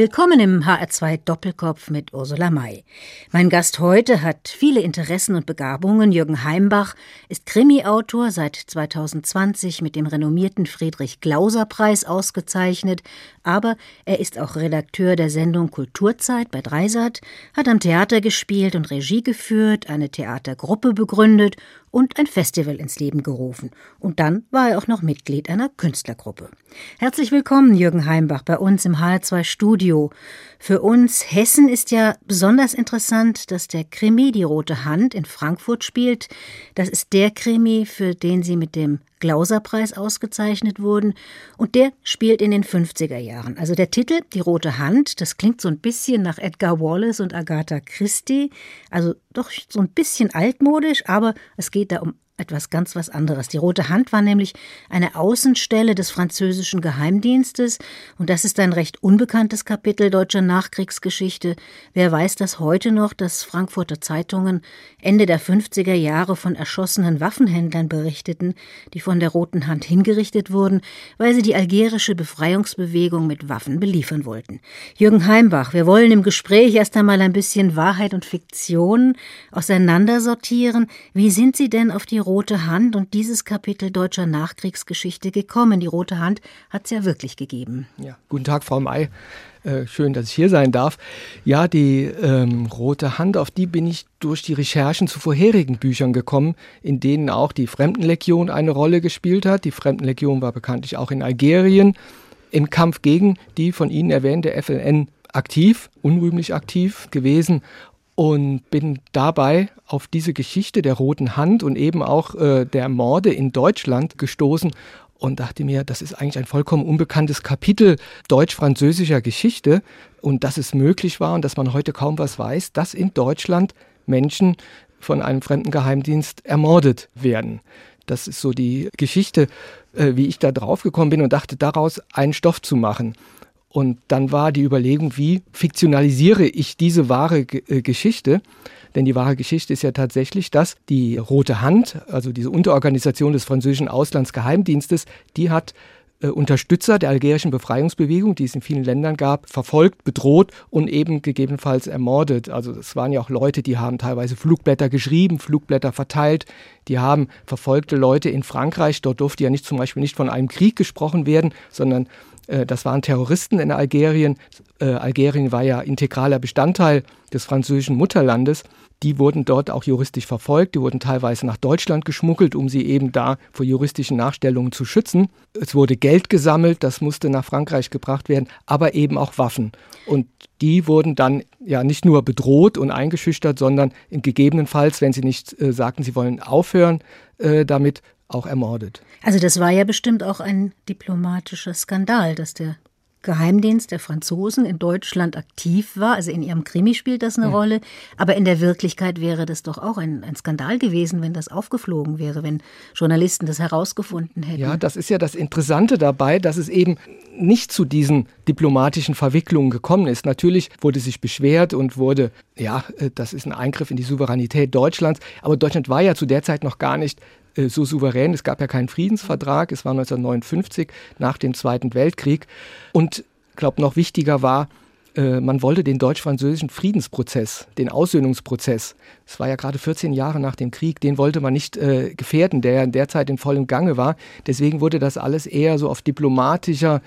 Willkommen im HR2 Doppelkopf mit Ursula May. Mein Gast heute hat viele Interessen und Begabungen. Jürgen Heimbach ist Krimi-Autor, seit 2020 mit dem renommierten Friedrich Glauser Preis ausgezeichnet, aber er ist auch Redakteur der Sendung Kulturzeit bei Dreisat, hat am Theater gespielt und Regie geführt, eine Theatergruppe begründet und ein Festival ins Leben gerufen. Und dann war er auch noch Mitglied einer Künstlergruppe. Herzlich willkommen, Jürgen Heimbach, bei uns im HR2 Studio. Für uns Hessen ist ja besonders interessant, dass der Krimi Die Rote Hand in Frankfurt spielt. Das ist der Krimi, für den Sie mit dem Glauserpreis ausgezeichnet wurden. Und der spielt in den 50er Jahren. Also der Titel Die Rote Hand, das klingt so ein bisschen nach Edgar Wallace und Agatha Christie. Also doch so ein bisschen altmodisch, aber es geht da um etwas ganz was anderes. Die Rote Hand war nämlich eine Außenstelle des französischen Geheimdienstes und das ist ein recht unbekanntes Kapitel deutscher Nachkriegsgeschichte. Wer weiß das heute noch, dass Frankfurter Zeitungen Ende der 50er Jahre von erschossenen Waffenhändlern berichteten, die von der Roten Hand hingerichtet wurden, weil sie die algerische Befreiungsbewegung mit Waffen beliefern wollten. Jürgen Heimbach, wir wollen im Gespräch erst einmal ein bisschen Wahrheit und Fiktion auseinandersortieren. Wie sind Sie denn auf die Rote Hand und dieses Kapitel deutscher Nachkriegsgeschichte gekommen. Die Rote Hand hat es ja wirklich gegeben. Ja, guten Tag, Frau May. Äh, schön, dass ich hier sein darf. Ja, die ähm, Rote Hand, auf die bin ich durch die Recherchen zu vorherigen Büchern gekommen, in denen auch die Fremdenlegion eine Rolle gespielt hat. Die Fremdenlegion war bekanntlich auch in Algerien im Kampf gegen die von Ihnen erwähnte FLN aktiv, unrühmlich aktiv gewesen und bin dabei auf diese Geschichte der Roten Hand und eben auch äh, der Morde in Deutschland gestoßen und dachte mir, das ist eigentlich ein vollkommen unbekanntes Kapitel deutsch-französischer Geschichte und dass es möglich war und dass man heute kaum was weiß, dass in Deutschland Menschen von einem fremden Geheimdienst ermordet werden. Das ist so die Geschichte, äh, wie ich da drauf gekommen bin und dachte, daraus einen Stoff zu machen. Und dann war die Überlegung, wie fiktionalisiere ich diese wahre G äh, Geschichte? Denn die wahre Geschichte ist ja tatsächlich, dass die Rote Hand, also diese Unterorganisation des französischen Auslandsgeheimdienstes, die hat äh, Unterstützer der algerischen Befreiungsbewegung, die es in vielen Ländern gab, verfolgt, bedroht und eben gegebenenfalls ermordet. Also es waren ja auch Leute, die haben teilweise Flugblätter geschrieben, Flugblätter verteilt, die haben verfolgte Leute in Frankreich, dort durfte ja nicht zum Beispiel nicht von einem Krieg gesprochen werden, sondern das waren Terroristen in Algerien. Äh, Algerien war ja integraler Bestandteil des französischen Mutterlandes. Die wurden dort auch juristisch verfolgt, die wurden teilweise nach Deutschland geschmuggelt, um sie eben da vor juristischen Nachstellungen zu schützen. Es wurde Geld gesammelt, das musste nach Frankreich gebracht werden, aber eben auch Waffen. Und die wurden dann ja nicht nur bedroht und eingeschüchtert, sondern gegebenenfalls, wenn sie nicht äh, sagten, sie wollen aufhören äh, damit, auch ermordet. Also das war ja bestimmt auch ein diplomatischer Skandal, dass der Geheimdienst der Franzosen in Deutschland aktiv war. Also in ihrem Krimi spielt das eine ja. Rolle. Aber in der Wirklichkeit wäre das doch auch ein, ein, Skandal gewesen, wenn das aufgeflogen wäre, wenn Journalisten das herausgefunden hätten. Ja, das ist ja das Interessante dabei, dass es eben nicht zu diesen diplomatischen Verwicklungen gekommen ist. Natürlich wurde sich beschwert und wurde, ja, äh, das ist ein Eingriff in die Souveränität Deutschlands. Aber Deutschland war ja zu der Zeit noch gar nicht so souverän. Es gab ja keinen Friedensvertrag. Es war 1959 nach dem Zweiten Weltkrieg. Und ich glaube, noch wichtiger war, äh, man wollte den deutsch-französischen Friedensprozess, den Aussöhnungsprozess, es war ja gerade 14 Jahre nach dem Krieg, den wollte man nicht äh, gefährden, der ja in der Zeit in vollem Gange war. Deswegen wurde das alles eher so auf diplomatischer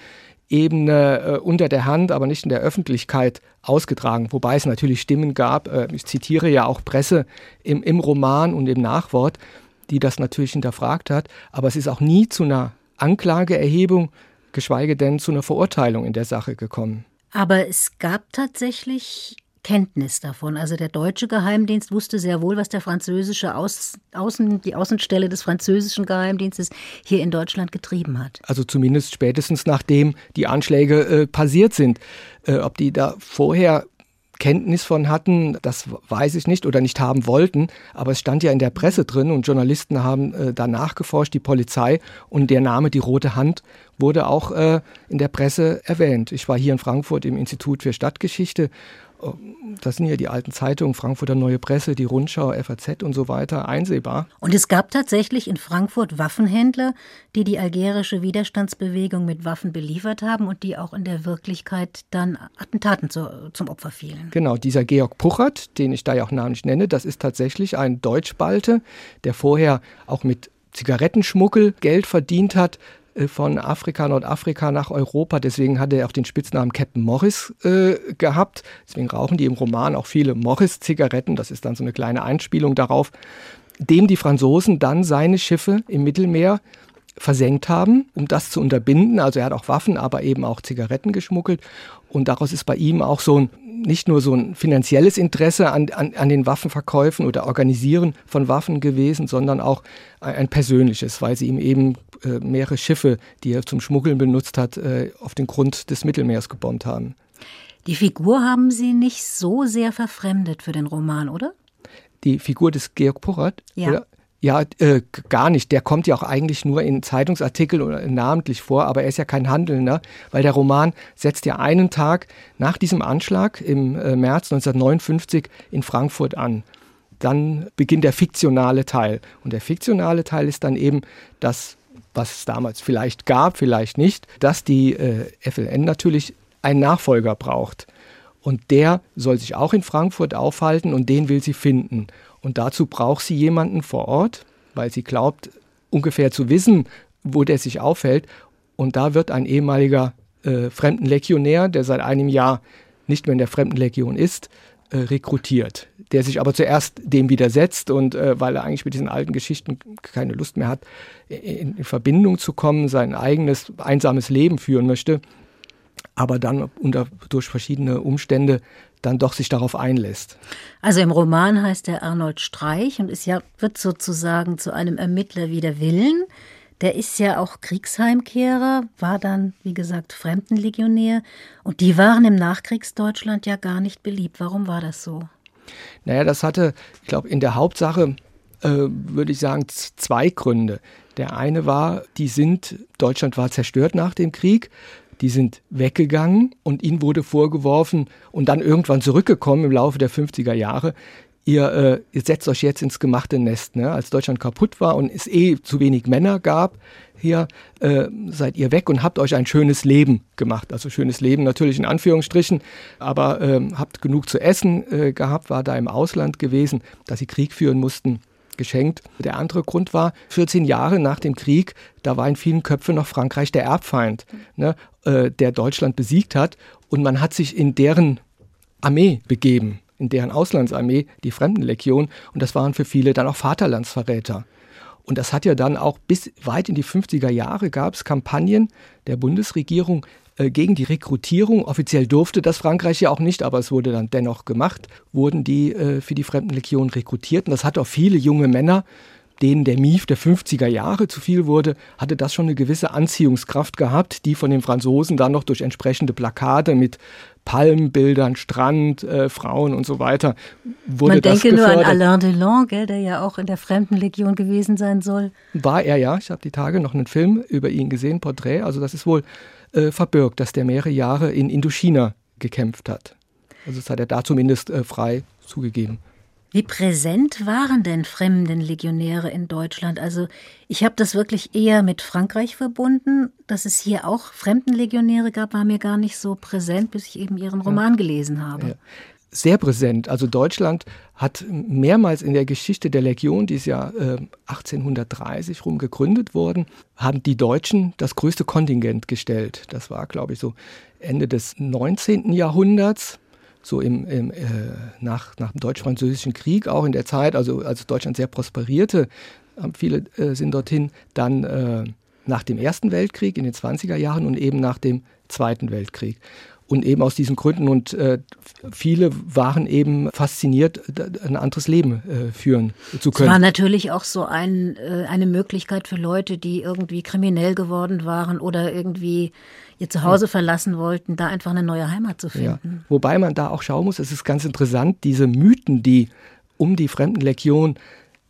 Ebene äh, unter der Hand, aber nicht in der Öffentlichkeit ausgetragen. Wobei es natürlich Stimmen gab, äh, ich zitiere ja auch Presse im, im Roman und im Nachwort, die das natürlich hinterfragt hat. Aber es ist auch nie zu einer Anklageerhebung, geschweige denn zu einer Verurteilung in der Sache gekommen. Aber es gab tatsächlich Kenntnis davon. Also der deutsche Geheimdienst wusste sehr wohl, was der französische Aus, Außen, die Außenstelle des französischen Geheimdienstes hier in Deutschland getrieben hat. Also zumindest spätestens nachdem die Anschläge äh, passiert sind. Äh, ob die da vorher Kenntnis von hatten, das weiß ich nicht oder nicht haben wollten, aber es stand ja in der Presse drin und Journalisten haben äh, da nachgeforscht, die Polizei und der Name Die Rote Hand wurde auch äh, in der Presse erwähnt. Ich war hier in Frankfurt im Institut für Stadtgeschichte das sind ja die alten Zeitungen, Frankfurter Neue Presse, die Rundschau, FAZ und so weiter, einsehbar. Und es gab tatsächlich in Frankfurt Waffenhändler, die die algerische Widerstandsbewegung mit Waffen beliefert haben und die auch in der Wirklichkeit dann Attentaten zu, zum Opfer fielen. Genau, dieser Georg Puchert, den ich da ja auch namentlich nenne, das ist tatsächlich ein Deutschbalte, der vorher auch mit Zigarettenschmuggel Geld verdient hat, von Afrika, Nordafrika nach Europa. Deswegen hat er auch den Spitznamen Captain Morris äh, gehabt. Deswegen rauchen die im Roman auch viele Morris-Zigaretten. Das ist dann so eine kleine Einspielung darauf, dem die Franzosen dann seine Schiffe im Mittelmeer versenkt haben, um das zu unterbinden. Also er hat auch Waffen, aber eben auch Zigaretten geschmuggelt. Und daraus ist bei ihm auch so ein nicht nur so ein finanzielles Interesse an, an, an den Waffenverkäufen oder Organisieren von Waffen gewesen, sondern auch ein persönliches, weil sie ihm eben äh, mehrere Schiffe, die er zum Schmuggeln benutzt hat, äh, auf den Grund des Mittelmeers gebombt haben. Die Figur haben Sie nicht so sehr verfremdet für den Roman, oder? Die Figur des Georg Puchert? Ja. Oder? Ja, äh, gar nicht. Der kommt ja auch eigentlich nur in Zeitungsartikeln oder namentlich vor, aber er ist ja kein Handelnder, weil der Roman setzt ja einen Tag nach diesem Anschlag im äh, März 1959 in Frankfurt an. Dann beginnt der fiktionale Teil. Und der fiktionale Teil ist dann eben das, was es damals vielleicht gab, vielleicht nicht, dass die äh, FLN natürlich einen Nachfolger braucht. Und der soll sich auch in Frankfurt aufhalten und den will sie finden. Und dazu braucht sie jemanden vor Ort, weil sie glaubt, ungefähr zu wissen, wo der sich aufhält. Und da wird ein ehemaliger äh, Fremdenlegionär, der seit einem Jahr nicht mehr in der Fremdenlegion ist, äh, rekrutiert. Der sich aber zuerst dem widersetzt und äh, weil er eigentlich mit diesen alten Geschichten keine Lust mehr hat, in, in Verbindung zu kommen, sein eigenes einsames Leben führen möchte, aber dann unter, durch verschiedene Umstände dann doch sich darauf einlässt. Also im Roman heißt er Arnold Streich und ist ja, wird sozusagen zu einem Ermittler wider Willen. Der ist ja auch Kriegsheimkehrer, war dann, wie gesagt, Fremdenlegionär. Und die waren im Nachkriegsdeutschland ja gar nicht beliebt. Warum war das so? Naja, das hatte, ich glaube, in der Hauptsache, äh, würde ich sagen, zwei Gründe. Der eine war, die sind, Deutschland war zerstört nach dem Krieg die sind weggegangen und ihnen wurde vorgeworfen und dann irgendwann zurückgekommen im Laufe der 50er Jahre, ihr, äh, ihr setzt euch jetzt ins gemachte Nest. Ne? Als Deutschland kaputt war und es eh zu wenig Männer gab, hier äh, seid ihr weg und habt euch ein schönes Leben gemacht. Also schönes Leben natürlich in Anführungsstrichen, aber äh, habt genug zu essen äh, gehabt, war da im Ausland gewesen, dass sie Krieg führen mussten geschenkt. Der andere Grund war, 14 Jahre nach dem Krieg, da war in vielen Köpfen noch Frankreich der Erbfeind, ne, äh, der Deutschland besiegt hat. Und man hat sich in deren Armee begeben, in deren Auslandsarmee, die Fremdenlegion. Und das waren für viele dann auch Vaterlandsverräter. Und das hat ja dann auch bis weit in die 50er Jahre gab es Kampagnen der Bundesregierung, äh, gegen die Rekrutierung. Offiziell durfte das Frankreich ja auch nicht, aber es wurde dann dennoch gemacht, wurden die äh, für die Fremdenlegion rekrutiert. Und das hat auch viele junge Männer, denen der Mief der 50er Jahre zu viel wurde, hatte das schon eine gewisse Anziehungskraft gehabt, die von den Franzosen dann noch durch entsprechende Plakate mit Palmbildern, Strand, äh, Frauen und so weiter wurde Man das denke gefördert. nur an Alain Delon, gell, der ja auch in der Fremdenlegion gewesen sein soll. War er ja. Ich habe die Tage noch einen Film über ihn gesehen, Porträt. Also das ist wohl äh, verbirgt, dass der mehrere Jahre in Indochina gekämpft hat. Also das hat er da zumindest äh, frei zugegeben. Wie präsent waren denn Fremdenlegionäre in Deutschland? Also ich habe das wirklich eher mit Frankreich verbunden. Dass es hier auch Fremdenlegionäre gab, war mir gar nicht so präsent, bis ich eben Ihren Roman gelesen habe. Ja sehr präsent. Also Deutschland hat mehrmals in der Geschichte der Legion, die ist ja äh, 1830 rum gegründet worden, haben die Deutschen das größte Kontingent gestellt. Das war, glaube ich, so Ende des 19. Jahrhunderts, so im, im äh, nach, nach dem Deutsch-Französischen Krieg, auch in der Zeit, also als Deutschland sehr prosperierte, viele äh, sind dorthin dann äh, nach dem Ersten Weltkrieg in den 20er Jahren und eben nach dem Zweiten Weltkrieg. Und eben aus diesen Gründen und äh, viele waren eben fasziniert, ein anderes Leben äh, führen zu können. Es war natürlich auch so ein, äh, eine Möglichkeit für Leute, die irgendwie kriminell geworden waren oder irgendwie ihr Zuhause verlassen wollten, da einfach eine neue Heimat zu finden. Ja. Wobei man da auch schauen muss, es ist ganz interessant, diese Mythen, die um die Fremdenlegion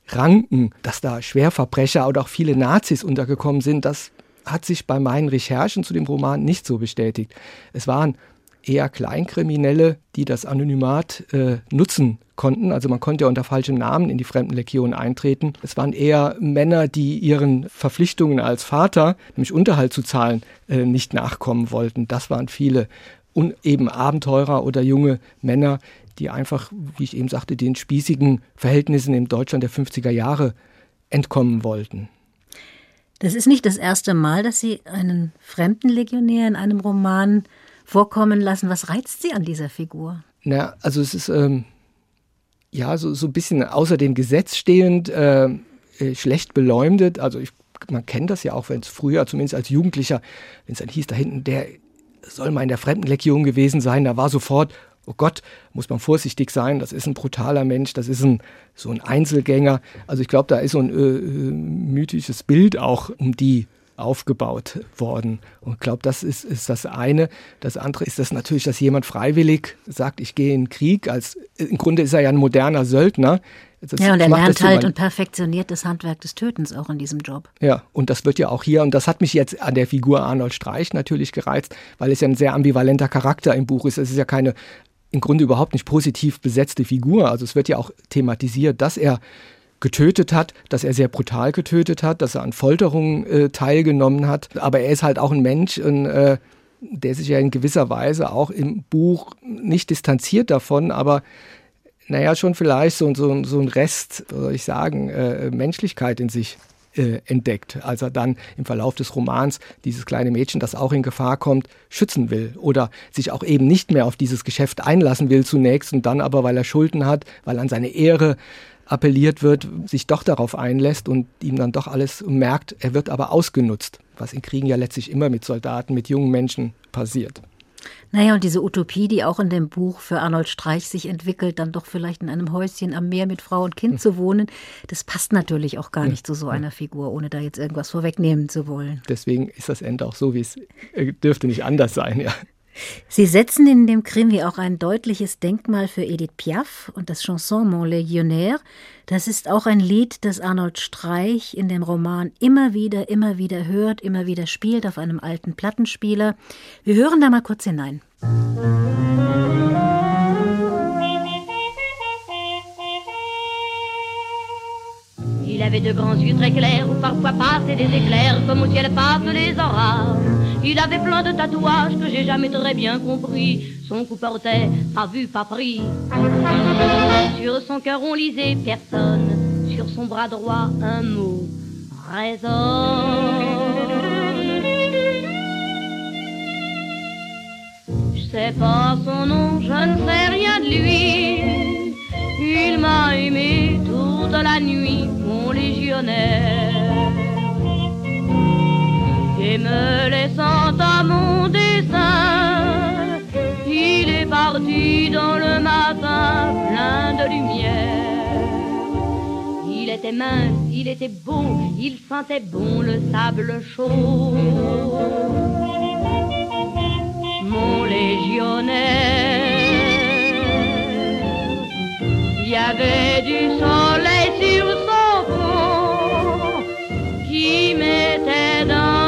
ranken, dass da Schwerverbrecher oder auch viele Nazis untergekommen sind, das hat sich bei meinen Recherchen zu dem Roman nicht so bestätigt. Es waren eher Kleinkriminelle, die das Anonymat äh, nutzen konnten. Also man konnte ja unter falschem Namen in die Fremdenlegion eintreten. Es waren eher Männer, die ihren Verpflichtungen als Vater, nämlich Unterhalt zu zahlen, äh, nicht nachkommen wollten. Das waren viele und eben Abenteurer oder junge Männer, die einfach, wie ich eben sagte, den spießigen Verhältnissen im Deutschland der 50er Jahre entkommen wollten. Das ist nicht das erste Mal, dass Sie einen Fremdenlegionär in einem Roman vorkommen lassen. Was reizt Sie an dieser Figur? Na, also es ist ähm, ja so, so ein bisschen außer dem Gesetz stehend, äh, äh schlecht beleumdet. Also ich, man kennt das ja auch, wenn es früher, zumindest als Jugendlicher, wenn es dann hieß, da hinten, der soll mal in der Fremdenlegion gewesen sein, da war sofort, oh Gott, muss man vorsichtig sein, das ist ein brutaler Mensch, das ist ein, so ein Einzelgänger. Also ich glaube, da ist so ein äh, äh mythisches Bild auch um die aufgebaut worden. Und ich glaube, das ist, ist das eine. Das andere ist das natürlich, dass jemand freiwillig sagt, ich gehe in den Krieg. Als, Im Grunde ist er ja ein moderner Söldner. Das ja, und er lernt halt und perfektioniert das Handwerk des Tötens auch in diesem Job. Ja, und das wird ja auch hier, und das hat mich jetzt an der Figur Arnold Streich natürlich gereizt, weil es ja ein sehr ambivalenter Charakter im Buch ist. Es ist ja keine im Grunde überhaupt nicht positiv besetzte Figur. Also es wird ja auch thematisiert, dass er getötet hat, dass er sehr brutal getötet hat, dass er an Folterungen äh, teilgenommen hat. Aber er ist halt auch ein Mensch, ein, äh, der sich ja in gewisser Weise auch im Buch nicht distanziert davon, aber naja, schon vielleicht so, so, so ein Rest, soll ich sagen, äh, Menschlichkeit in sich äh, entdeckt, als er dann im Verlauf des Romans dieses kleine Mädchen, das auch in Gefahr kommt, schützen will oder sich auch eben nicht mehr auf dieses Geschäft einlassen will zunächst und dann aber, weil er Schulden hat, weil an seine Ehre appelliert wird, sich doch darauf einlässt und ihm dann doch alles merkt, er wird aber ausgenutzt, was in Kriegen ja letztlich immer mit Soldaten, mit jungen Menschen passiert. Naja, und diese Utopie, die auch in dem Buch für Arnold Streich sich entwickelt, dann doch vielleicht in einem Häuschen am Meer mit Frau und Kind zu wohnen, das passt natürlich auch gar nicht zu so einer Figur, ohne da jetzt irgendwas vorwegnehmen zu wollen. Deswegen ist das Ende auch so, wie es äh, dürfte nicht anders sein, ja. Sie setzen in dem Krimi auch ein deutliches Denkmal für Edith Piaf und das Chanson Mon Légionnaire. Das ist auch ein Lied, das Arnold Streich in dem Roman immer wieder, immer wieder hört, immer wieder spielt auf einem alten Plattenspieler. Wir hören da mal kurz hinein. Il avait de grands yeux très clairs où parfois passaient des éclairs comme au ciel passent les orages. Il avait plein de tatouages que j'ai jamais très bien compris. Son cou portait pas vu, pas pris. Sur son cœur on lisait personne. Sur son bras droit un mot résonne. Je sais pas son nom, je ne sais rien de lui. Il m'a aimé toute la nuit, mon légionnaire et me laissant à mon dessin, il est parti dans le matin plein de lumière. Il était mince, il était beau, il sentait bon le sable chaud. Mon légionnaire, y avait du soleil sur son front qui mettait dans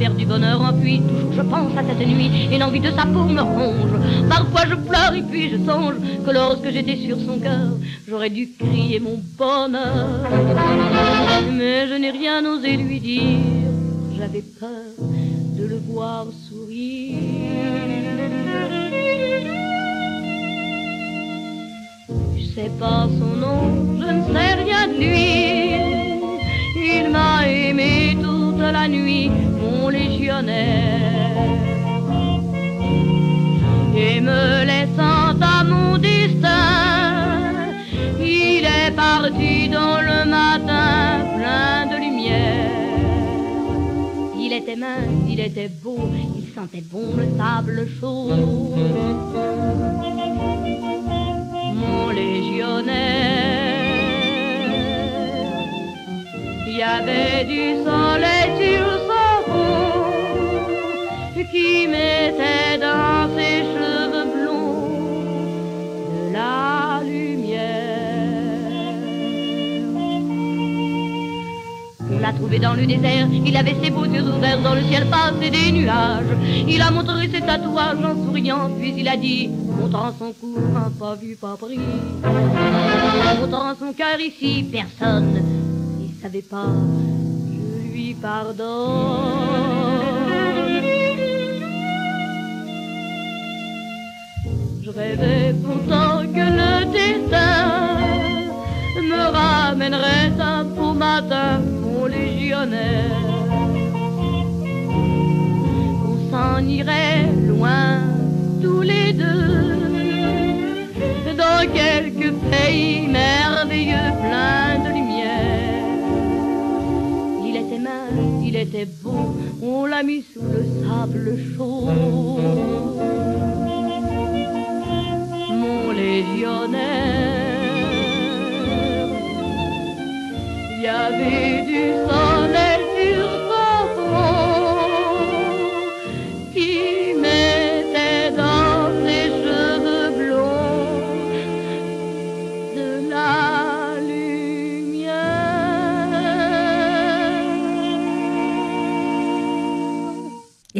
bonheur du bonheur enfui. Toujours je pense à cette nuit et l'envie de sa peau me ronge. Parfois je pleure et puis je songe que lorsque j'étais sur son cœur, j'aurais dû crier mon bonheur. Mais je n'ai rien osé lui dire, j'avais peur de le voir sourire. Je sais pas son nom, je ne sais rien de lui. Il m'a aimé toute la nuit légionnaire. Et me laissant à mon destin, il est parti dans le matin était mince, il était beau, il sentait bon le sable chaud. Mon légionnaire. Il y avait du soleil sur qui mettait dans ses cheveux blonds de trouvé dans le désert. Il avait ses beaux yeux ouverts dans le ciel passé des nuages. Il a montré ses tatouages en souriant, puis il a dit, montrant son cou, un pas vu, pas pris. Montrant son cœur ici, personne n'y savait pas. Je lui pardonne. Je rêvais pourtant que le destin me ramènerait un beau matin, mon légionnaire. On s'en irait loin tous les deux, dans quelques pays merveilleux pleins de lumière. Il était mince, il était beau, on l'a mis sous le sable chaud. Mon légionnaire. Yeah.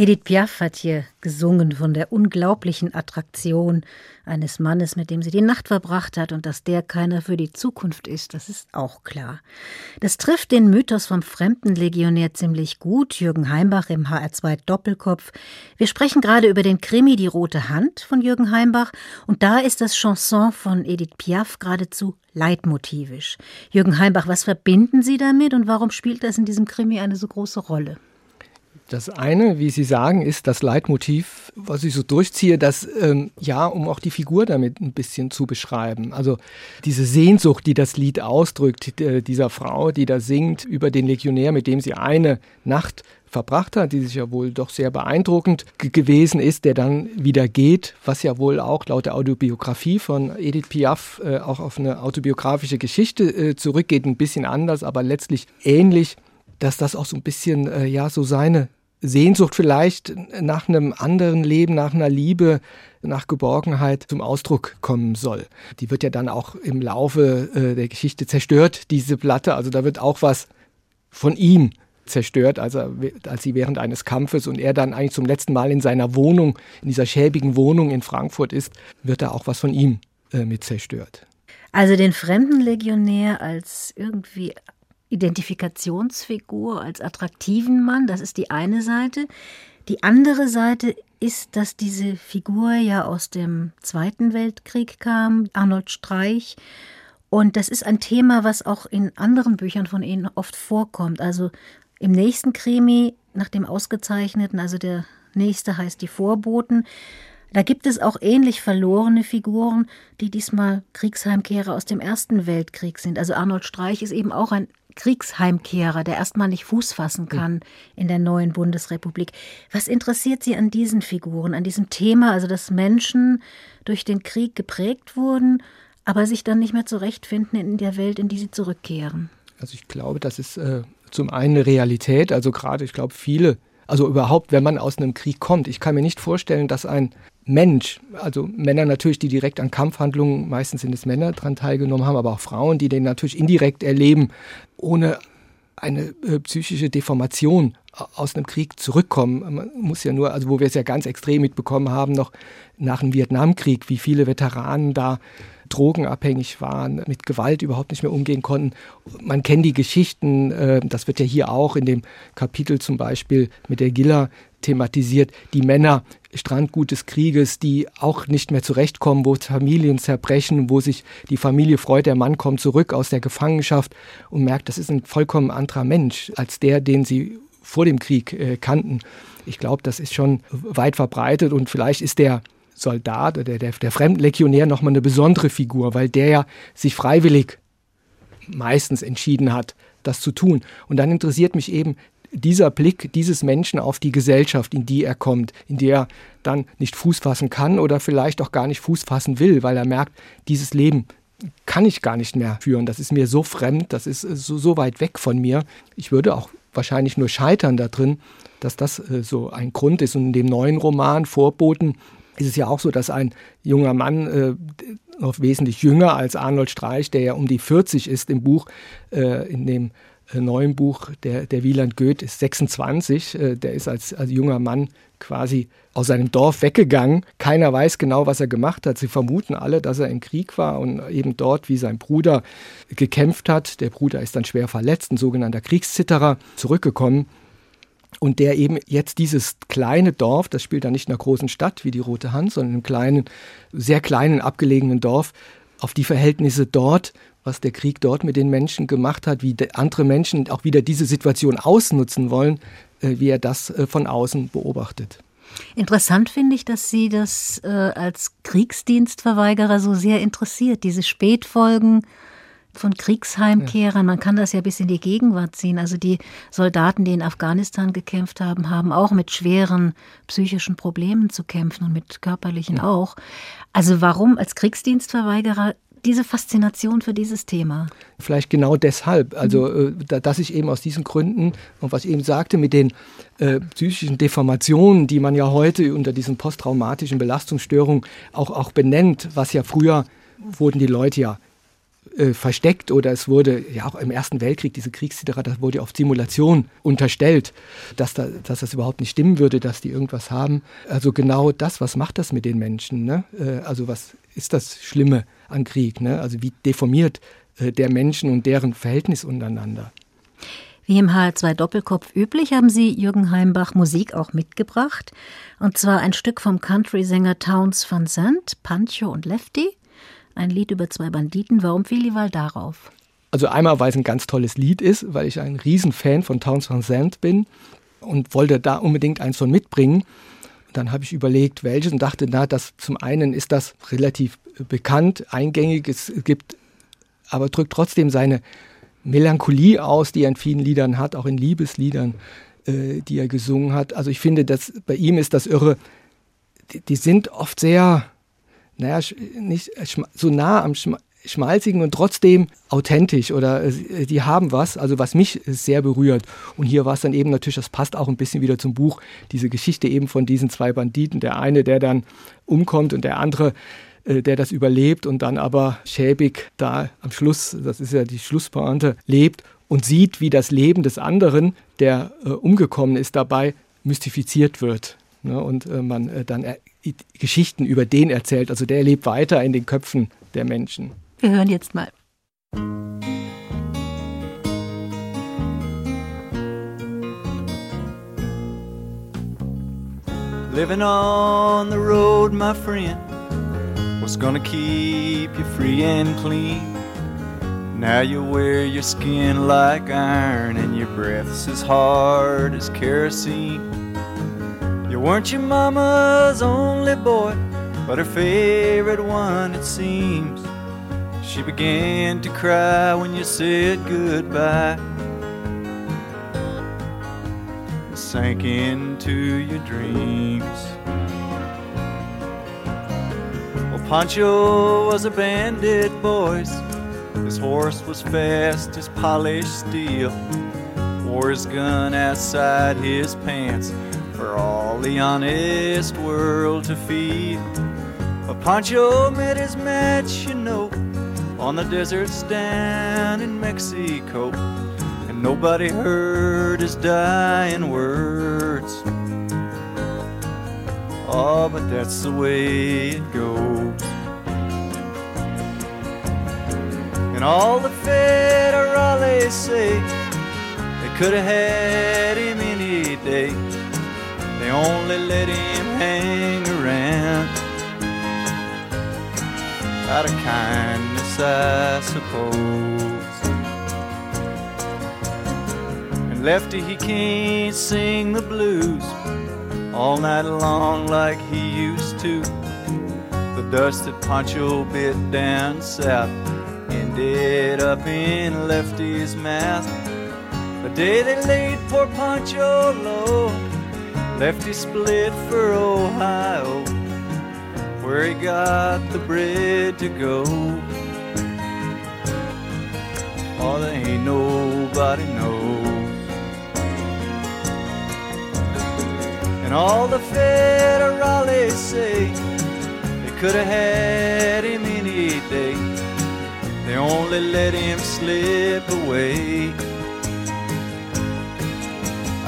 Edith Piaf hat hier gesungen von der unglaublichen Attraktion eines Mannes, mit dem sie die Nacht verbracht hat und dass der keiner für die Zukunft ist, das ist auch klar. Das trifft den Mythos vom Fremdenlegionär ziemlich gut, Jürgen Heimbach im HR2 Doppelkopf. Wir sprechen gerade über den Krimi Die rote Hand von Jürgen Heimbach und da ist das Chanson von Edith Piaf geradezu leitmotivisch. Jürgen Heimbach, was verbinden Sie damit und warum spielt das in diesem Krimi eine so große Rolle? Das eine, wie Sie sagen, ist das Leitmotiv, was ich so durchziehe, dass ähm, ja, um auch die Figur damit ein bisschen zu beschreiben. Also diese Sehnsucht, die das Lied ausdrückt, äh, dieser Frau, die da singt über den Legionär, mit dem sie eine Nacht verbracht hat, die sich ja wohl doch sehr beeindruckend gewesen ist, der dann wieder geht, was ja wohl auch laut der Autobiografie von Edith Piaf äh, auch auf eine autobiografische Geschichte äh, zurückgeht, ein bisschen anders, aber letztlich ähnlich, dass das auch so ein bisschen äh, ja so seine Sehnsucht vielleicht nach einem anderen Leben, nach einer Liebe, nach Geborgenheit zum Ausdruck kommen soll. Die wird ja dann auch im Laufe äh, der Geschichte zerstört, diese Platte. Also da wird auch was von ihm zerstört, also als sie während eines Kampfes und er dann eigentlich zum letzten Mal in seiner Wohnung, in dieser schäbigen Wohnung in Frankfurt ist, wird da auch was von ihm äh, mit zerstört. Also den Fremdenlegionär als irgendwie Identifikationsfigur, als attraktiven Mann, das ist die eine Seite. Die andere Seite ist, dass diese Figur ja aus dem Zweiten Weltkrieg kam, Arnold Streich. Und das ist ein Thema, was auch in anderen Büchern von Ihnen oft vorkommt. Also im nächsten Krimi, nach dem ausgezeichneten, also der nächste heißt Die Vorboten, da gibt es auch ähnlich verlorene Figuren, die diesmal Kriegsheimkehrer aus dem Ersten Weltkrieg sind. Also Arnold Streich ist eben auch ein Kriegsheimkehrer, der erstmal nicht Fuß fassen kann in der neuen Bundesrepublik. Was interessiert Sie an diesen Figuren, an diesem Thema, also dass Menschen durch den Krieg geprägt wurden, aber sich dann nicht mehr zurechtfinden in der Welt, in die sie zurückkehren? Also ich glaube, das ist äh, zum einen eine Realität, also gerade, ich glaube, viele, also überhaupt, wenn man aus einem Krieg kommt, ich kann mir nicht vorstellen, dass ein Mensch, also Männer natürlich, die direkt an Kampfhandlungen, meistens sind es Männer, daran teilgenommen haben, aber auch Frauen, die den natürlich indirekt erleben, ohne eine äh, psychische Deformation aus einem Krieg zurückkommen. Man muss ja nur, also wo wir es ja ganz extrem mitbekommen haben, noch nach dem Vietnamkrieg, wie viele Veteranen da drogenabhängig waren, mit Gewalt überhaupt nicht mehr umgehen konnten. Man kennt die Geschichten, äh, das wird ja hier auch in dem Kapitel zum Beispiel mit der Gilla thematisiert, die Männer Strandgut des Krieges, die auch nicht mehr zurechtkommen, wo Familien zerbrechen, wo sich die Familie freut, der Mann kommt zurück aus der Gefangenschaft und merkt, das ist ein vollkommen anderer Mensch als der, den sie vor dem Krieg äh, kannten. Ich glaube, das ist schon weit verbreitet und vielleicht ist der Soldat oder der, der Fremdenlegionär nochmal eine besondere Figur, weil der ja sich freiwillig meistens entschieden hat, das zu tun. Und dann interessiert mich eben dieser Blick dieses Menschen auf die Gesellschaft, in die er kommt, in die er dann nicht Fuß fassen kann oder vielleicht auch gar nicht Fuß fassen will, weil er merkt, dieses Leben kann ich gar nicht mehr führen. Das ist mir so fremd, das ist so, so weit weg von mir. Ich würde auch wahrscheinlich nur scheitern da drin, dass das äh, so ein Grund ist. Und in dem neuen Roman Vorboten ist es ja auch so, dass ein junger Mann, äh, noch wesentlich jünger als Arnold Streich, der ja um die 40 ist im Buch, äh, in dem äh, neuen Buch, der, der Wieland Goeth ist 26. Äh, der ist als, als junger Mann quasi aus seinem Dorf weggegangen. Keiner weiß genau, was er gemacht hat. Sie vermuten alle, dass er im Krieg war und eben dort, wie sein Bruder gekämpft hat. Der Bruder ist dann schwer verletzt, ein sogenannter Kriegszitterer, zurückgekommen. Und der eben jetzt dieses kleine Dorf, das spielt dann nicht in einer großen Stadt wie die Rote Hand, sondern in einem kleinen, sehr kleinen, abgelegenen Dorf, auf die Verhältnisse dort was der Krieg dort mit den Menschen gemacht hat, wie andere Menschen auch wieder diese Situation ausnutzen wollen, äh, wie er das äh, von außen beobachtet. Interessant finde ich, dass Sie das äh, als Kriegsdienstverweigerer so sehr interessiert, diese Spätfolgen von Kriegsheimkehrern. Man kann das ja bis in die Gegenwart ziehen. Also die Soldaten, die in Afghanistan gekämpft haben, haben auch mit schweren psychischen Problemen zu kämpfen und mit körperlichen auch. Also warum als Kriegsdienstverweigerer diese Faszination für dieses Thema? Vielleicht genau deshalb. Also, mhm. äh, dass ich eben aus diesen Gründen und was ich eben sagte mit den äh, psychischen Deformationen, die man ja heute unter diesen posttraumatischen Belastungsstörungen auch, auch benennt, was ja früher wurden die Leute ja äh, versteckt oder es wurde ja auch im Ersten Weltkrieg, diese Kriegszitterer, das wurde ja auf Simulation unterstellt, dass, da, dass das überhaupt nicht stimmen würde, dass die irgendwas haben. Also genau das, was macht das mit den Menschen? Ne? Äh, also was ist das Schlimme an Krieg? Ne? Also wie deformiert äh, der Menschen und deren Verhältnis untereinander? Wie im HR2 Doppelkopf üblich haben Sie Jürgen Heimbach Musik auch mitgebracht. Und zwar ein Stück vom Country-Sänger Towns van Zandt, Pancho und Lefty. Ein Lied über zwei Banditen. Warum fiel die Wahl darauf? Also einmal, weil es ein ganz tolles Lied ist, weil ich ein Riesenfan von Towns van Zandt bin und wollte da unbedingt eins von mitbringen. Dann habe ich überlegt, welches und dachte, na, das zum einen ist das relativ bekannt, eingängig, es gibt, aber drückt trotzdem seine Melancholie aus, die er in vielen Liedern hat, auch in Liebesliedern, äh, die er gesungen hat. Also ich finde, dass bei ihm ist das irre. Die, die sind oft sehr, naja, nicht so nah am schmalzigen und trotzdem authentisch oder äh, die haben was, also was mich sehr berührt. Und hier war es dann eben natürlich, das passt auch ein bisschen wieder zum Buch, diese Geschichte eben von diesen zwei Banditen. Der eine, der dann umkommt und der andere, äh, der das überlebt und dann aber schäbig da am Schluss, das ist ja die Schlusspointe, lebt und sieht, wie das Leben des anderen, der äh, umgekommen ist, dabei mystifiziert wird. Ne? Und äh, man dann Geschichten über den erzählt. Also der lebt weiter in den Köpfen der Menschen. Wir hören jetzt mal. Living on the road, my friend, what's gonna keep you free and clean? Now you wear your skin like iron and your breath's as hard as kerosene. You weren't your mama's only boy, but her favorite one, it seems. She began to cry when you said goodbye. And sank into your dreams. Well, Pancho was a bandit, boys. His horse was fast as polished steel. Wore his gun outside his pants for all the honest world to feel. But Pancho met his match, you know on the deserts down in Mexico, and nobody heard his dying words. Oh, but that's the way it goes. And all the federales say they could have had him any day. They only let him hang around out of kindness I suppose. And Lefty, he can't sing the blues all night long like he used to. The dust that Pancho bit down south ended up in Lefty's mouth. The day they laid poor Pancho low, Lefty split for Ohio, where he got the bread to go. Oh, there ain't nobody knows. And all the federales say they could have had him any day. They only let him slip away.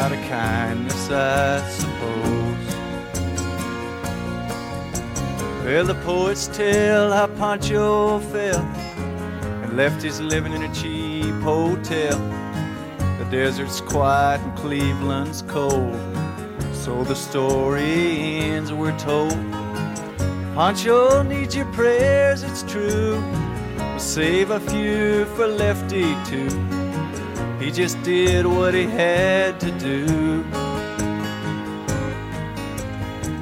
out of kindness, I suppose. Well, the poets tell how Pancho and left his living in a cheap hotel. The desert's quiet and Cleveland's cold. So the story ends, we're told. Pancho needs your prayers, it's true. We'll save a few for Lefty too. He just did what he had to do.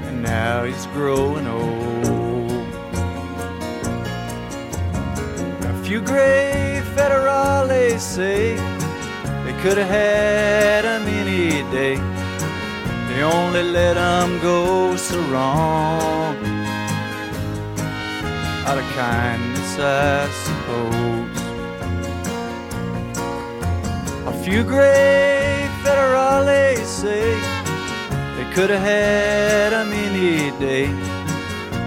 And now he's growing old. Few gray federales say they could have had him any day. They only let him go so wrong. Out of kindness, I suppose. A few gray federales say they could have had him any day.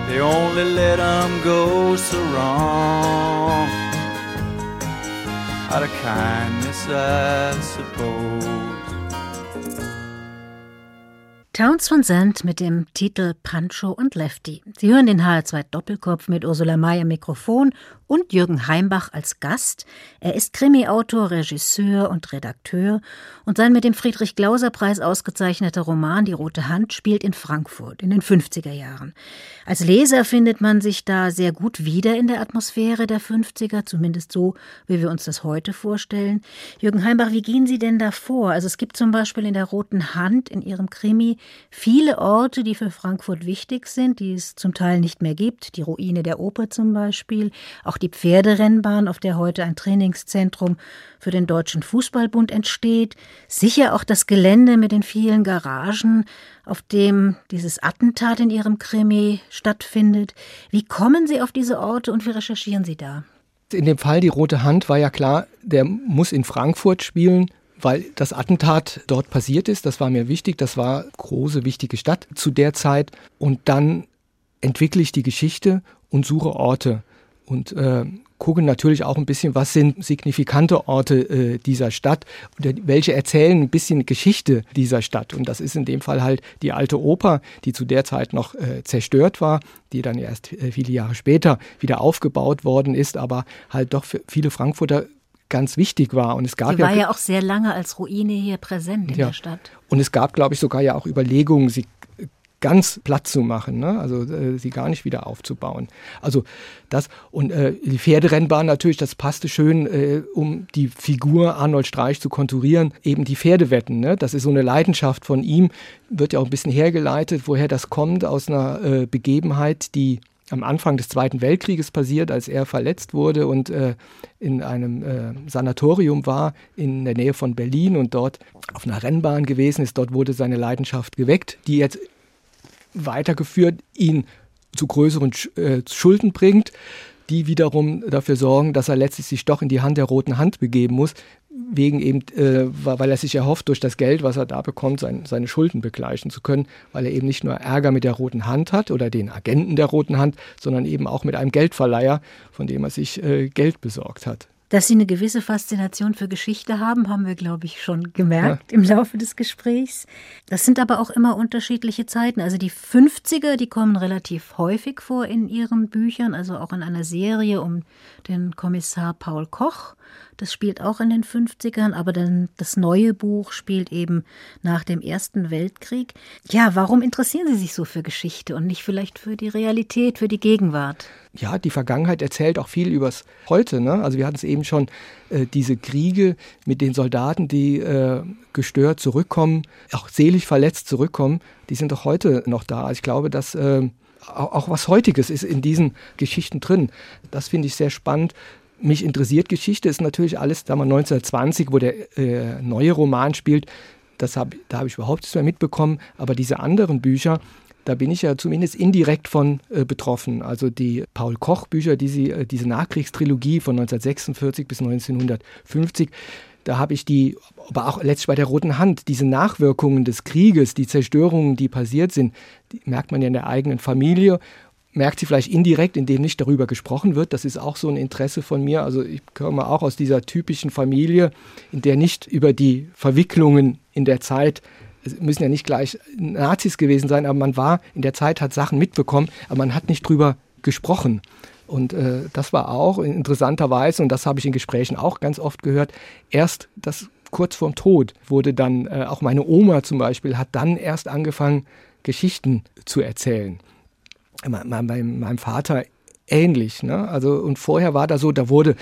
They only let him go so wrong. Out of kindness, I suppose. Towns von Zandt mit dem Titel Pancho und Lefty. Sie hören den HR2 Doppelkopf mit Ursula May am Mikrofon und Jürgen Heimbach als Gast. Er ist Krimi-Autor, Regisseur und Redakteur und sein mit dem Friedrich-Glauser-Preis ausgezeichneter Roman Die Rote Hand spielt in Frankfurt in den 50er Jahren. Als Leser findet man sich da sehr gut wieder in der Atmosphäre der 50er, zumindest so, wie wir uns das heute vorstellen. Jürgen Heimbach, wie gehen Sie denn da vor? Also es gibt zum Beispiel in der Roten Hand in Ihrem Krimi viele Orte, die für Frankfurt wichtig sind, die es zum Teil nicht mehr gibt. Die Ruine der Oper zum Beispiel, auch die Pferderennbahn, auf der heute ein Trainingszentrum für den Deutschen Fußballbund entsteht. Sicher auch das Gelände mit den vielen Garagen, auf dem dieses Attentat in Ihrem Krimi stattfindet. Wie kommen Sie auf diese Orte und wie recherchieren Sie da? In dem Fall die Rote Hand war ja klar, der muss in Frankfurt spielen, weil das Attentat dort passiert ist. Das war mir wichtig. Das war große, wichtige Stadt zu der Zeit. Und dann entwickle ich die Geschichte und suche Orte und äh, gucke natürlich auch ein bisschen, was sind signifikante Orte äh, dieser Stadt oder welche erzählen ein bisschen Geschichte dieser Stadt. Und das ist in dem Fall halt die alte Oper, die zu der Zeit noch äh, zerstört war, die dann erst äh, viele Jahre später wieder aufgebaut worden ist, aber halt doch für viele Frankfurter ganz wichtig war. Und es gab sie war ja, ja auch sehr lange als Ruine hier präsent in ja. der Stadt. Und es gab, glaube ich, sogar ja auch Überlegungen, sie ganz platt zu machen, ne? also äh, sie gar nicht wieder aufzubauen. Also das und äh, die Pferderennbahn natürlich, das passte schön, äh, um die Figur Arnold Streich zu konturieren, eben die Pferdewetten. Ne? Das ist so eine Leidenschaft von ihm, wird ja auch ein bisschen hergeleitet, woher das kommt, aus einer äh, Begebenheit, die am Anfang des Zweiten Weltkrieges passiert, als er verletzt wurde und äh, in einem äh, Sanatorium war in der Nähe von Berlin und dort auf einer Rennbahn gewesen ist. Dort wurde seine Leidenschaft geweckt, die jetzt weitergeführt ihn zu größeren äh, Schulden bringt, die wiederum dafür sorgen, dass er letztlich sich doch in die Hand der roten Hand begeben muss, wegen eben, äh, weil er sich erhofft, durch das Geld, was er da bekommt, sein, seine Schulden begleichen zu können, weil er eben nicht nur Ärger mit der roten Hand hat oder den Agenten der roten Hand, sondern eben auch mit einem Geldverleiher, von dem er sich äh, Geld besorgt hat. Dass Sie eine gewisse Faszination für Geschichte haben, haben wir, glaube ich, schon gemerkt ja. im Laufe des Gesprächs. Das sind aber auch immer unterschiedliche Zeiten. Also die 50er, die kommen relativ häufig vor in Ihren Büchern, also auch in einer Serie um den Kommissar Paul Koch. Das spielt auch in den 50ern, aber dann das neue Buch spielt eben nach dem Ersten Weltkrieg. Ja, warum interessieren Sie sich so für Geschichte und nicht vielleicht für die Realität, für die Gegenwart? Ja, die Vergangenheit erzählt auch viel übers Heute. Ne? Also wir hatten es eben schon, äh, diese Kriege mit den Soldaten, die äh, gestört zurückkommen, auch seelisch verletzt zurückkommen, die sind doch heute noch da. Also ich glaube, dass äh, auch was Heutiges ist in diesen Geschichten drin. Das finde ich sehr spannend mich interessiert Geschichte, ist natürlich alles, da man 1920, wo der äh, neue Roman spielt, das hab, da habe ich überhaupt nichts mehr mitbekommen. Aber diese anderen Bücher, da bin ich ja zumindest indirekt von äh, betroffen. Also die Paul Koch Bücher, die sie, äh, diese Nachkriegstrilogie von 1946 bis 1950, da habe ich die, aber auch letztlich bei der Roten Hand, diese Nachwirkungen des Krieges, die Zerstörungen, die passiert sind, die merkt man ja in der eigenen Familie merkt sie vielleicht indirekt, indem nicht darüber gesprochen wird. Das ist auch so ein Interesse von mir. Also ich komme auch aus dieser typischen Familie, in der nicht über die Verwicklungen in der Zeit, müssen ja nicht gleich Nazis gewesen sein, aber man war in der Zeit, hat Sachen mitbekommen, aber man hat nicht drüber gesprochen. Und äh, das war auch interessanterweise, und das habe ich in Gesprächen auch ganz oft gehört, erst das kurz vorm Tod wurde dann, äh, auch meine Oma zum Beispiel, hat dann erst angefangen, Geschichten zu erzählen. Bei meinem Vater ähnlich. Ne? Also, und vorher war da so, da wurde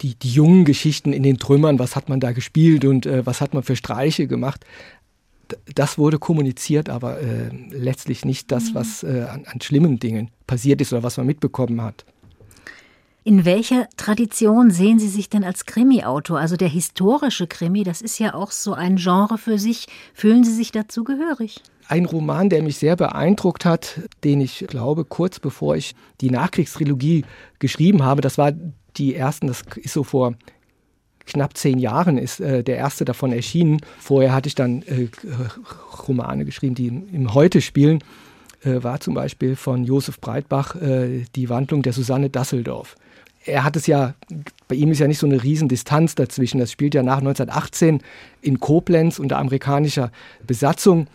die, die jungen Geschichten in den Trümmern, was hat man da gespielt und äh, was hat man für Streiche gemacht. Das wurde kommuniziert, aber äh, letztlich nicht das, mhm. was äh, an, an schlimmen Dingen passiert ist oder was man mitbekommen hat. In welcher Tradition sehen Sie sich denn als Krimi-Autor? Also der historische Krimi, das ist ja auch so ein Genre für sich. Fühlen Sie sich dazu gehörig? Ein Roman, der mich sehr beeindruckt hat, den ich glaube, kurz bevor ich die Nachkriegstrilogie geschrieben habe, das war die ersten, das ist so vor knapp zehn Jahren ist äh, der erste davon erschienen. Vorher hatte ich dann äh, Romane geschrieben, die im Heute spielen. Äh, war zum Beispiel von Josef Breitbach äh, Die Wandlung der Susanne Dasseldorf er hat es ja, bei ihm ist ja nicht so eine Riesendistanz dazwischen. Das spielt ja nach 1918 in Koblenz unter amerikanischer Besatzung.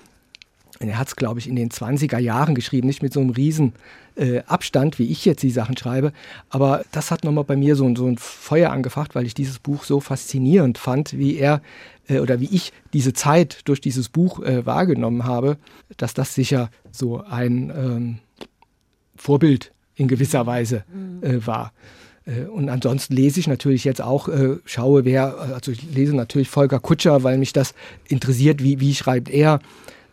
Und er hat es, glaube ich, in den 20er Jahren geschrieben, nicht mit so einem riesen äh, Abstand, wie ich jetzt die Sachen schreibe. Aber das hat nochmal bei mir so, so ein Feuer angefacht, weil ich dieses Buch so faszinierend fand, wie er äh, oder wie ich diese Zeit durch dieses Buch äh, wahrgenommen habe, dass das sicher so ein ähm, Vorbild in gewisser Weise äh, war. Äh, und ansonsten lese ich natürlich jetzt auch, äh, schaue wer, also ich lese natürlich Volker Kutscher, weil mich das interessiert, wie, wie schreibt er.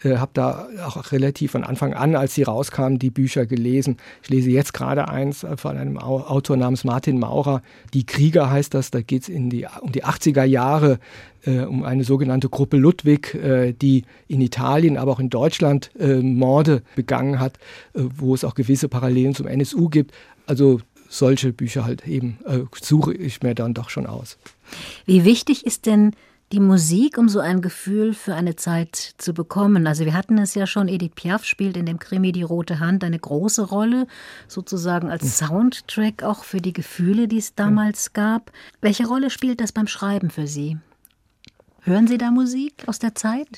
Äh, habe da auch relativ von Anfang an, als sie rauskamen, die Bücher gelesen. Ich lese jetzt gerade eins von einem Autor namens Martin Maurer. Die Krieger heißt das. Da geht es um die 80er Jahre, äh, um eine sogenannte Gruppe Ludwig, äh, die in Italien, aber auch in Deutschland äh, Morde begangen hat, wo es auch gewisse Parallelen zum NSU gibt. Also solche Bücher halt eben äh, suche ich mir dann doch schon aus. Wie wichtig ist denn die Musik, um so ein Gefühl für eine Zeit zu bekommen? Also wir hatten es ja schon, Edith Piaf spielt in dem Krimi Die Rote Hand eine große Rolle, sozusagen als hm. Soundtrack auch für die Gefühle, die es hm. damals gab. Welche Rolle spielt das beim Schreiben für Sie? Hören Sie da Musik aus der Zeit?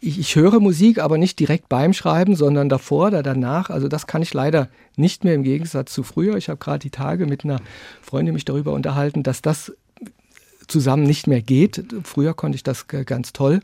ich, ich, höre Musik, aber nicht direkt beim Schreiben, sondern davor oder danach. Also das kann ich leider nicht mehr im Gegensatz zu früher. Ich habe gerade die Tage mit einer Freundin mich darüber unterhalten, dass das zusammen nicht mehr geht. Früher konnte ich das ganz toll.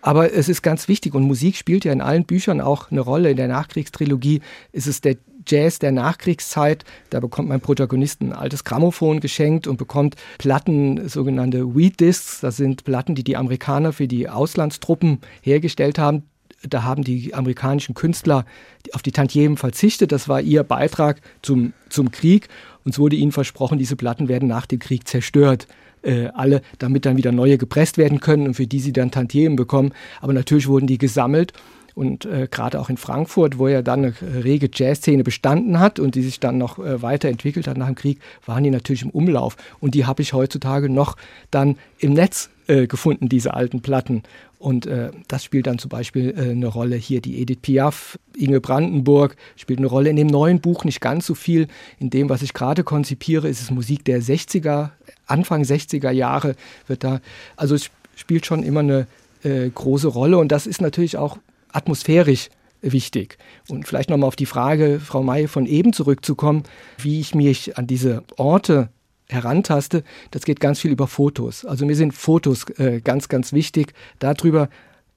Aber es ist ganz wichtig und Musik spielt ja in allen Büchern auch eine Rolle. In der Nachkriegstrilogie ist es der Jazz der Nachkriegszeit. Da bekommt mein Protagonist ein altes Grammophon geschenkt und bekommt Platten, sogenannte Wheat Discs. Das sind Platten, die die Amerikaner für die Auslandstruppen hergestellt haben. Da haben die amerikanischen Künstler auf die Tantiemen verzichtet. Das war ihr Beitrag zum, zum Krieg. Uns wurde ihnen versprochen, diese Platten werden nach dem Krieg zerstört. Äh, alle, damit dann wieder neue gepresst werden können und für die sie dann Tantiemen bekommen. Aber natürlich wurden die gesammelt und äh, gerade auch in Frankfurt, wo ja dann eine rege Jazzszene bestanden hat und die sich dann noch äh, weiterentwickelt hat nach dem Krieg, waren die natürlich im Umlauf. Und die habe ich heutzutage noch dann im Netz äh, gefunden, diese alten Platten. Und äh, das spielt dann zum Beispiel äh, eine Rolle hier. Die Edith Piaf, Inge Brandenburg spielt eine Rolle in dem neuen Buch, nicht ganz so viel. In dem, was ich gerade konzipiere, ist es Musik der 60er, Anfang 60er Jahre wird da. Also es spielt schon immer eine äh, große Rolle. Und das ist natürlich auch atmosphärisch wichtig. Und vielleicht nochmal auf die Frage, Frau May, von eben zurückzukommen, wie ich mich an diese Orte herantaste, das geht ganz viel über Fotos. Also mir sind Fotos äh, ganz, ganz wichtig, darüber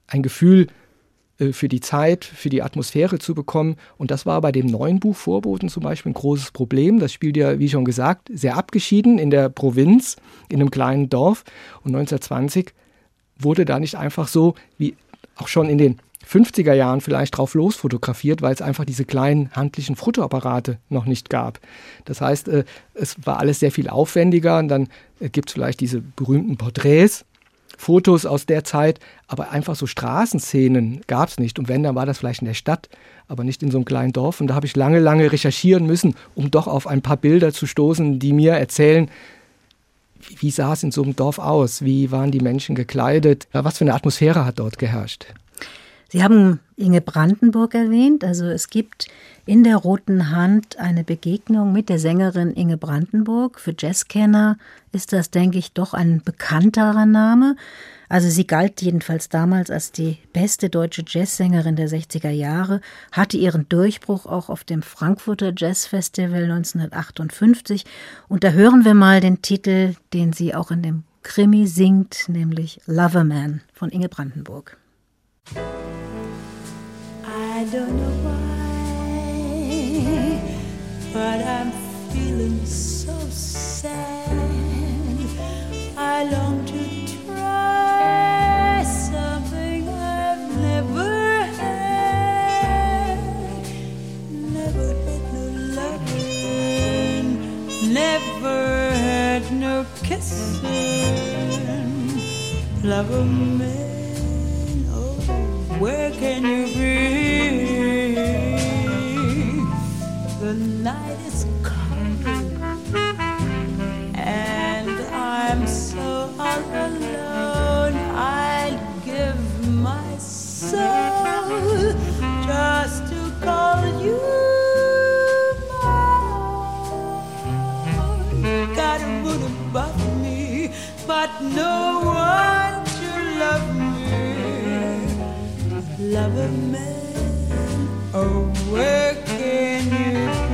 ein Gefühl äh, für die Zeit, für die Atmosphäre zu bekommen. Und das war bei dem neuen Buch Vorboten zum Beispiel ein großes Problem. Das spielt ja, wie schon gesagt, sehr abgeschieden in der Provinz, in einem kleinen Dorf. Und 1920 wurde da nicht einfach so, wie auch schon in den 50er Jahren vielleicht drauf los fotografiert, weil es einfach diese kleinen handlichen Fotoapparate noch nicht gab. Das heißt, äh, es war alles sehr viel aufwendiger und dann äh, gibt es vielleicht diese berühmten Porträts, Fotos aus der Zeit, aber einfach so Straßenszenen gab es nicht. Und wenn, dann war das vielleicht in der Stadt, aber nicht in so einem kleinen Dorf. Und da habe ich lange, lange recherchieren müssen, um doch auf ein paar Bilder zu stoßen, die mir erzählen, wie sah es in so einem Dorf aus? Wie waren die Menschen gekleidet? Was für eine Atmosphäre hat dort geherrscht? Sie haben Inge Brandenburg erwähnt. Also es gibt in der Roten Hand eine Begegnung mit der Sängerin Inge Brandenburg. Für Jazzkenner ist das, denke ich, doch ein bekannterer Name. Also sie galt jedenfalls damals als die beste deutsche Jazzsängerin der 60er Jahre, hatte ihren Durchbruch auch auf dem Frankfurter Jazzfestival 1958. Und da hören wir mal den Titel, den sie auch in dem Krimi singt, nämlich Loverman von Inge Brandenburg. I don't know why, but I'm feeling so sad. I long to try something I've never had. Never had no loving, never had no kissing. Love a man, where can you be? The night is cold, and I'm so all alone. I'd give my soul just to call you mine. Got a moon above me, but no one to love me. Love a man, oh, where can you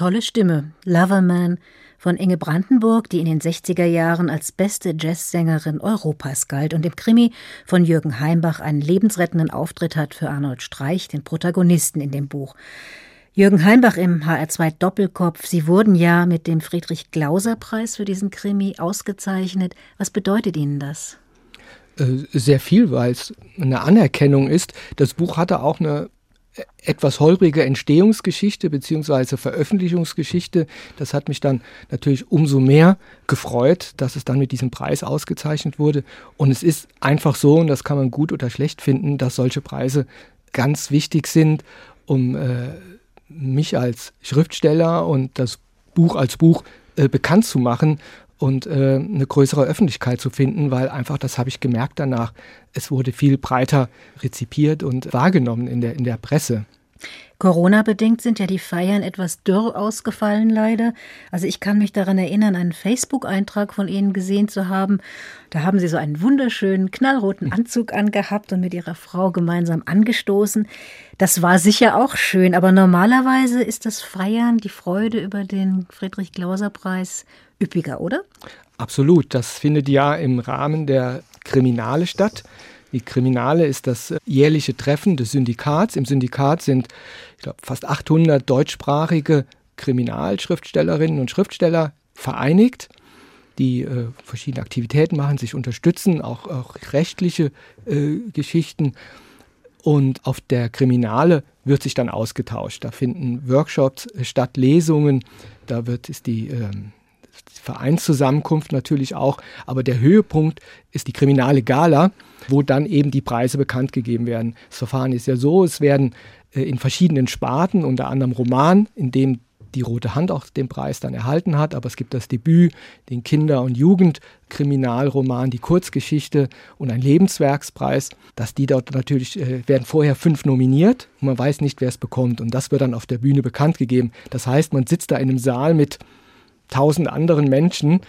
Tolle Stimme, Loverman von Inge Brandenburg, die in den 60er Jahren als beste Jazzsängerin Europas galt und im Krimi von Jürgen Heimbach einen lebensrettenden Auftritt hat für Arnold Streich, den Protagonisten in dem Buch. Jürgen Heimbach im HR2 Doppelkopf. Sie wurden ja mit dem Friedrich-Glauser-Preis für diesen Krimi ausgezeichnet. Was bedeutet Ihnen das? Äh, Sehr viel, weil es eine Anerkennung ist. Das Buch hatte auch eine etwas holprige Entstehungsgeschichte beziehungsweise Veröffentlichungsgeschichte. Das hat mich dann natürlich umso mehr gefreut, dass es dann mit diesem Preis ausgezeichnet wurde. Und es ist einfach so, und das kann man gut oder schlecht finden, dass solche Preise ganz wichtig sind um äh, mich als Schriftsteller und das Buch als Buch äh, bekannt zu machen und äh, eine größere Öffentlichkeit zu finden, weil einfach, das habe ich gemerkt danach, es wurde viel breiter rezipiert und wahrgenommen in der, in der Presse. Corona-bedingt sind ja die Feiern etwas dürr ausgefallen, leider. Also ich kann mich daran erinnern, einen Facebook-Eintrag von Ihnen gesehen zu haben. Da haben Sie so einen wunderschönen knallroten Anzug angehabt und mit Ihrer Frau gemeinsam angestoßen. Das war sicher auch schön, aber normalerweise ist das Feiern, die Freude über den Friedrich-Glauser-Preis üppiger, oder? Absolut. Das findet ja im Rahmen der Kriminale statt. Die Kriminale ist das jährliche Treffen des Syndikats. Im Syndikat sind ich glaube, fast 800 deutschsprachige Kriminalschriftstellerinnen und Schriftsteller vereinigt, die äh, verschiedene Aktivitäten machen, sich unterstützen, auch, auch rechtliche äh, Geschichten. Und auf der Kriminale wird sich dann ausgetauscht. Da finden Workshops statt, Lesungen. Da wird ist die ähm, Vereinszusammenkunft natürlich auch, aber der Höhepunkt ist die kriminale Gala, wo dann eben die Preise bekannt gegeben werden. Das Verfahren ist ja so, es werden äh, in verschiedenen Sparten, unter anderem Roman, in dem die Rote Hand auch den Preis dann erhalten hat, aber es gibt das Debüt, den Kinder- und Jugendkriminalroman, die Kurzgeschichte und ein Lebenswerkspreis, dass die dort natürlich äh, werden vorher fünf nominiert und man weiß nicht, wer es bekommt und das wird dann auf der Bühne bekannt gegeben. Das heißt, man sitzt da in einem Saal mit tausend anderen Menschen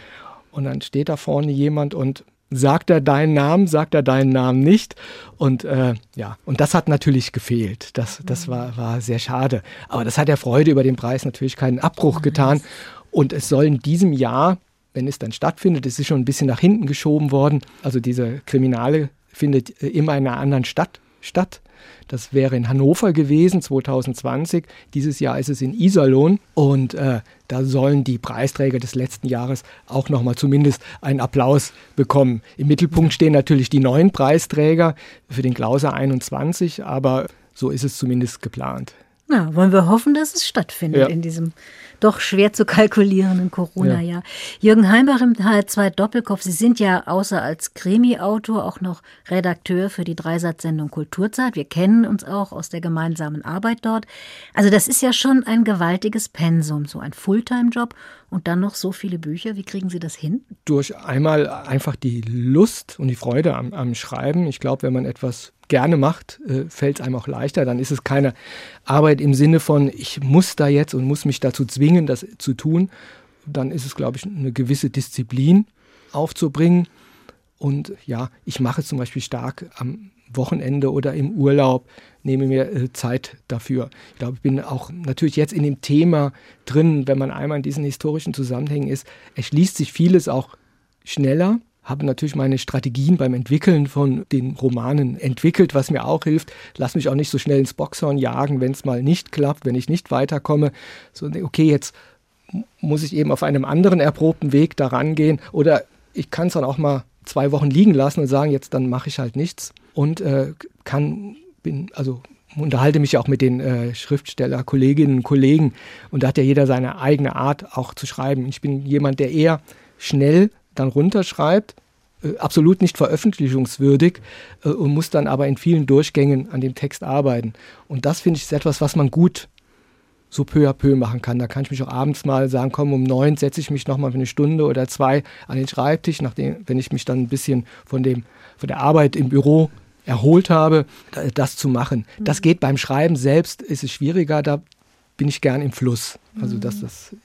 und dann steht da vorne jemand und sagt er deinen Namen, sagt er deinen Namen nicht. Und äh, ja, und das hat natürlich gefehlt. Das, das war, war sehr schade. Aber das hat der Freude über den Preis natürlich keinen Abbruch getan. Und es soll in diesem Jahr, wenn es dann stattfindet, es ist schon ein bisschen nach hinten geschoben worden. Also diese Kriminale findet immer in einer anderen Stadt statt. Das wäre in Hannover gewesen 2020. Dieses Jahr ist es in Iserlohn und äh, da sollen die Preisträger des letzten Jahres auch nochmal zumindest einen Applaus bekommen. Im Mittelpunkt stehen natürlich die neuen Preisträger für den Klauser 21, aber so ist es zumindest geplant. Na, wollen wir hoffen, dass es stattfindet ja. in diesem doch schwer zu kalkulierenden Corona-Jahr. Ja. Jürgen Heimbach im HR2 Doppelkopf, Sie sind ja außer als Krimi-Autor auch noch Redakteur für die Dreisatzsendung Kulturzeit. Wir kennen uns auch aus der gemeinsamen Arbeit dort. Also das ist ja schon ein gewaltiges Pensum, so ein Fulltime-Job und dann noch so viele Bücher. Wie kriegen Sie das hin? Durch einmal einfach die Lust und die Freude am, am Schreiben. Ich glaube, wenn man etwas gerne macht, äh, fällt es einem auch leichter. Dann ist es keine Arbeit im Sinne von, ich muss da jetzt und muss mich dazu zwingen, das zu tun. Dann ist es, glaube ich, eine gewisse Disziplin aufzubringen. Und ja, ich mache zum Beispiel stark am Wochenende oder im Urlaub, nehme mir äh, Zeit dafür. Ich glaube, ich bin auch natürlich jetzt in dem Thema drin, wenn man einmal in diesen historischen Zusammenhängen ist, erschließt sich vieles auch schneller habe natürlich meine Strategien beim Entwickeln von den Romanen entwickelt, was mir auch hilft. Lass mich auch nicht so schnell ins Boxhorn jagen, wenn es mal nicht klappt, wenn ich nicht weiterkomme. So, okay, jetzt muss ich eben auf einem anderen erprobten Weg daran gehen oder ich kann es dann auch mal zwei Wochen liegen lassen und sagen, jetzt dann mache ich halt nichts und äh, kann, bin, also unterhalte mich auch mit den äh, Schriftsteller, Kolleginnen und Kollegen und da hat ja jeder seine eigene Art auch zu schreiben. Ich bin jemand, der eher schnell dann runterschreibt, äh, absolut nicht veröffentlichungswürdig äh, und muss dann aber in vielen Durchgängen an dem Text arbeiten. Und das finde ich ist etwas, was man gut so peu à peu machen kann. Da kann ich mich auch abends mal sagen, komm, um neun setze ich mich nochmal für eine Stunde oder zwei an den Schreibtisch, nachdem, wenn ich mich dann ein bisschen von, dem, von der Arbeit im Büro erholt habe, das zu machen. Das mhm. geht beim Schreiben selbst, ist es schwieriger, da bin ich gern im Fluss. Also das, mhm. das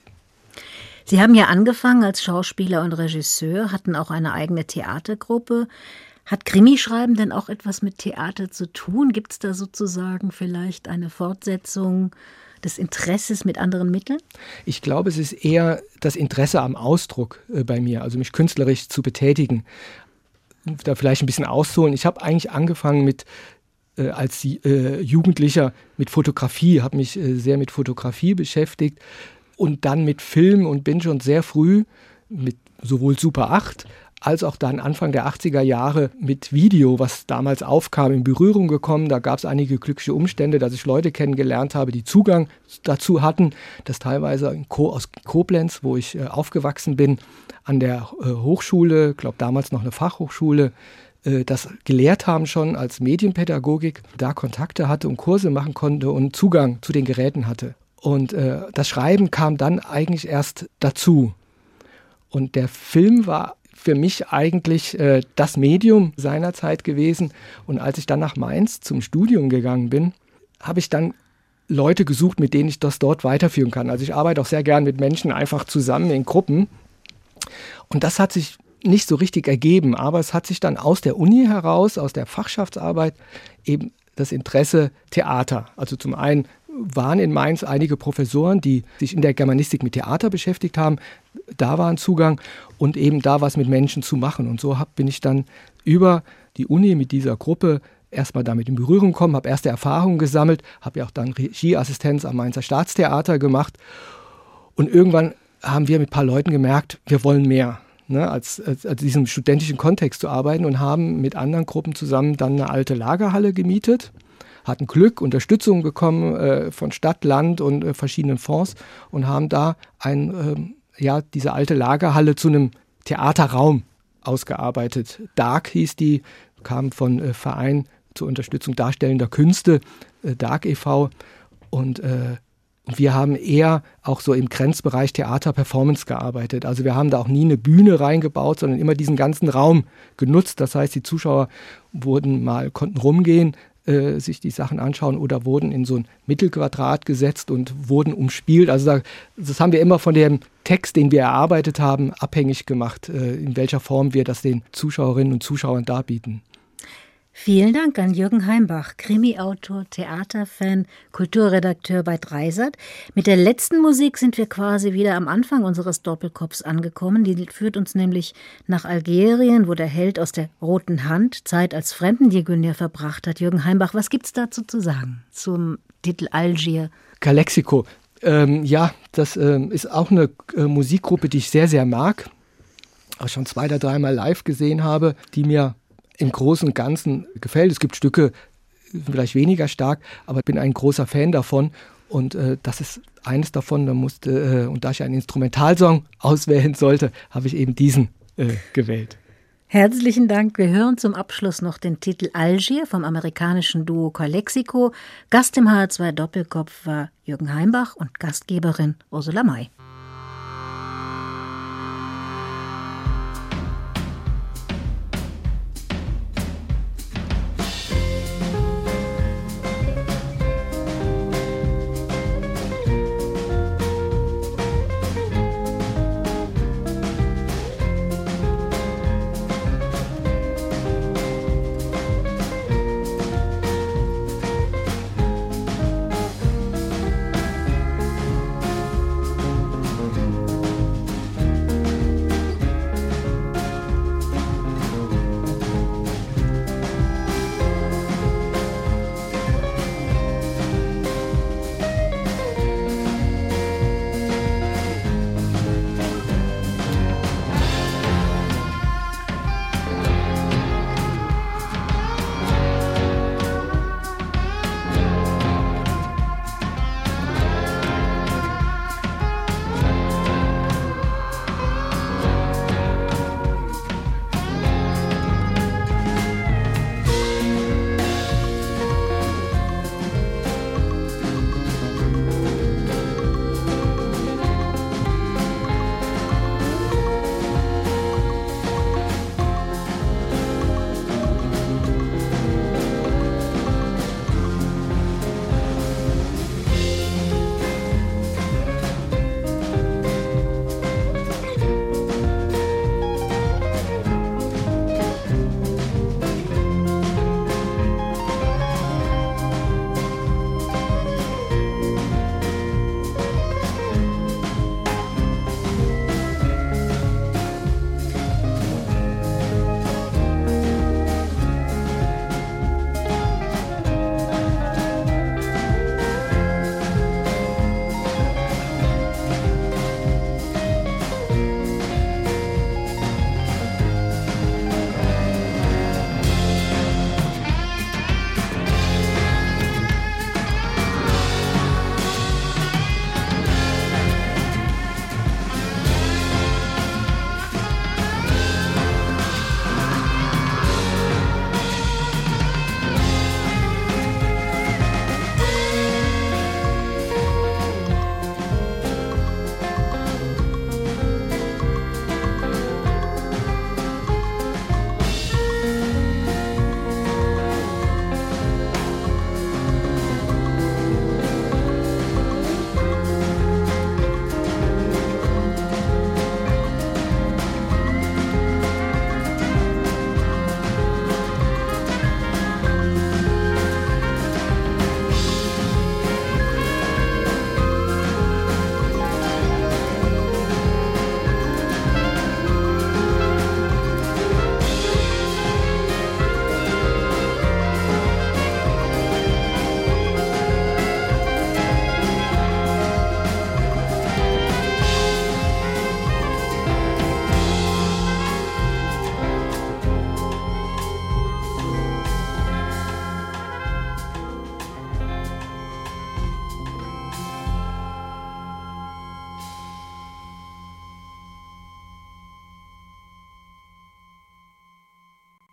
Sie haben ja angefangen als Schauspieler und Regisseur, hatten auch eine eigene Theatergruppe. Hat Krimischreiben denn auch etwas mit Theater zu tun? Gibt es da sozusagen vielleicht eine Fortsetzung des Interesses mit anderen Mitteln? Ich glaube, es ist eher das Interesse am Ausdruck äh, bei mir, also mich künstlerisch zu betätigen. Da vielleicht ein bisschen ausholen. Ich habe eigentlich angefangen mit äh, als äh, Jugendlicher mit Fotografie, habe mich sehr mit Fotografie beschäftigt, und dann mit Film und bin schon sehr früh mit sowohl Super 8 als auch dann Anfang der 80er Jahre mit Video, was damals aufkam, in Berührung gekommen. Da gab es einige glückliche Umstände, dass ich Leute kennengelernt habe, die Zugang dazu hatten. Das teilweise aus Koblenz, wo ich äh, aufgewachsen bin, an der äh, Hochschule, glaube damals noch eine Fachhochschule, äh, das gelehrt haben schon als Medienpädagogik, da Kontakte hatte und Kurse machen konnte und Zugang zu den Geräten hatte. Und äh, das Schreiben kam dann eigentlich erst dazu. Und der Film war für mich eigentlich äh, das Medium seiner Zeit gewesen. Und als ich dann nach Mainz zum Studium gegangen bin, habe ich dann Leute gesucht, mit denen ich das dort weiterführen kann. Also ich arbeite auch sehr gern mit Menschen einfach zusammen in Gruppen. Und das hat sich nicht so richtig ergeben, aber es hat sich dann aus der Uni heraus, aus der Fachschaftsarbeit eben das Interesse Theater. Also zum einen waren in Mainz einige Professoren, die sich in der Germanistik mit Theater beschäftigt haben. Da war ein Zugang und eben da was mit Menschen zu machen. Und so hab, bin ich dann über die Uni mit dieser Gruppe erstmal damit in Berührung gekommen, habe erste Erfahrungen gesammelt, habe ja auch dann Regieassistenz am Mainzer Staatstheater gemacht. Und irgendwann haben wir mit ein paar Leuten gemerkt, wir wollen mehr. Ne, als, als, als diesem studentischen Kontext zu arbeiten und haben mit anderen Gruppen zusammen dann eine alte Lagerhalle gemietet, hatten Glück, Unterstützung bekommen äh, von Stadt, Land und äh, verschiedenen Fonds und haben da ein, äh, ja, diese alte Lagerhalle zu einem Theaterraum ausgearbeitet. Dark hieß die, kam von äh, Verein zur Unterstützung darstellender Künste, äh, Dark e.V. Und äh, wir haben eher auch so im Grenzbereich Theater-Performance gearbeitet. Also wir haben da auch nie eine Bühne reingebaut, sondern immer diesen ganzen Raum genutzt. Das heißt, die Zuschauer wurden mal, konnten rumgehen, äh, sich die Sachen anschauen oder wurden in so ein Mittelquadrat gesetzt und wurden umspielt. Also da, das haben wir immer von dem Text, den wir erarbeitet haben, abhängig gemacht, äh, in welcher Form wir das den Zuschauerinnen und Zuschauern darbieten. Vielen Dank an Jürgen Heimbach, Krimi-Autor, Theaterfan, Kulturredakteur bei Dreisat. Mit der letzten Musik sind wir quasi wieder am Anfang unseres Doppelkopfs angekommen. Die führt uns nämlich nach Algerien, wo der Held aus der Roten Hand Zeit als Fremdenjäger verbracht hat. Jürgen Heimbach, was gibt's dazu zu sagen zum Titel Algier? Calexico. Ähm, ja, das ähm, ist auch eine äh, Musikgruppe, die ich sehr, sehr mag. Auch schon zwei oder dreimal live gesehen habe, die mir im Großen und Ganzen gefällt. Es gibt Stücke, vielleicht weniger stark, aber ich bin ein großer Fan davon. Und äh, das ist eines davon. Da musste, äh, und da ich einen Instrumentalsong auswählen sollte, habe ich eben diesen äh, gewählt. Herzlichen Dank. Wir hören zum Abschluss noch den Titel Algier vom amerikanischen Duo Calexico. Gast im H2 Doppelkopf war Jürgen Heimbach und Gastgeberin Ursula May.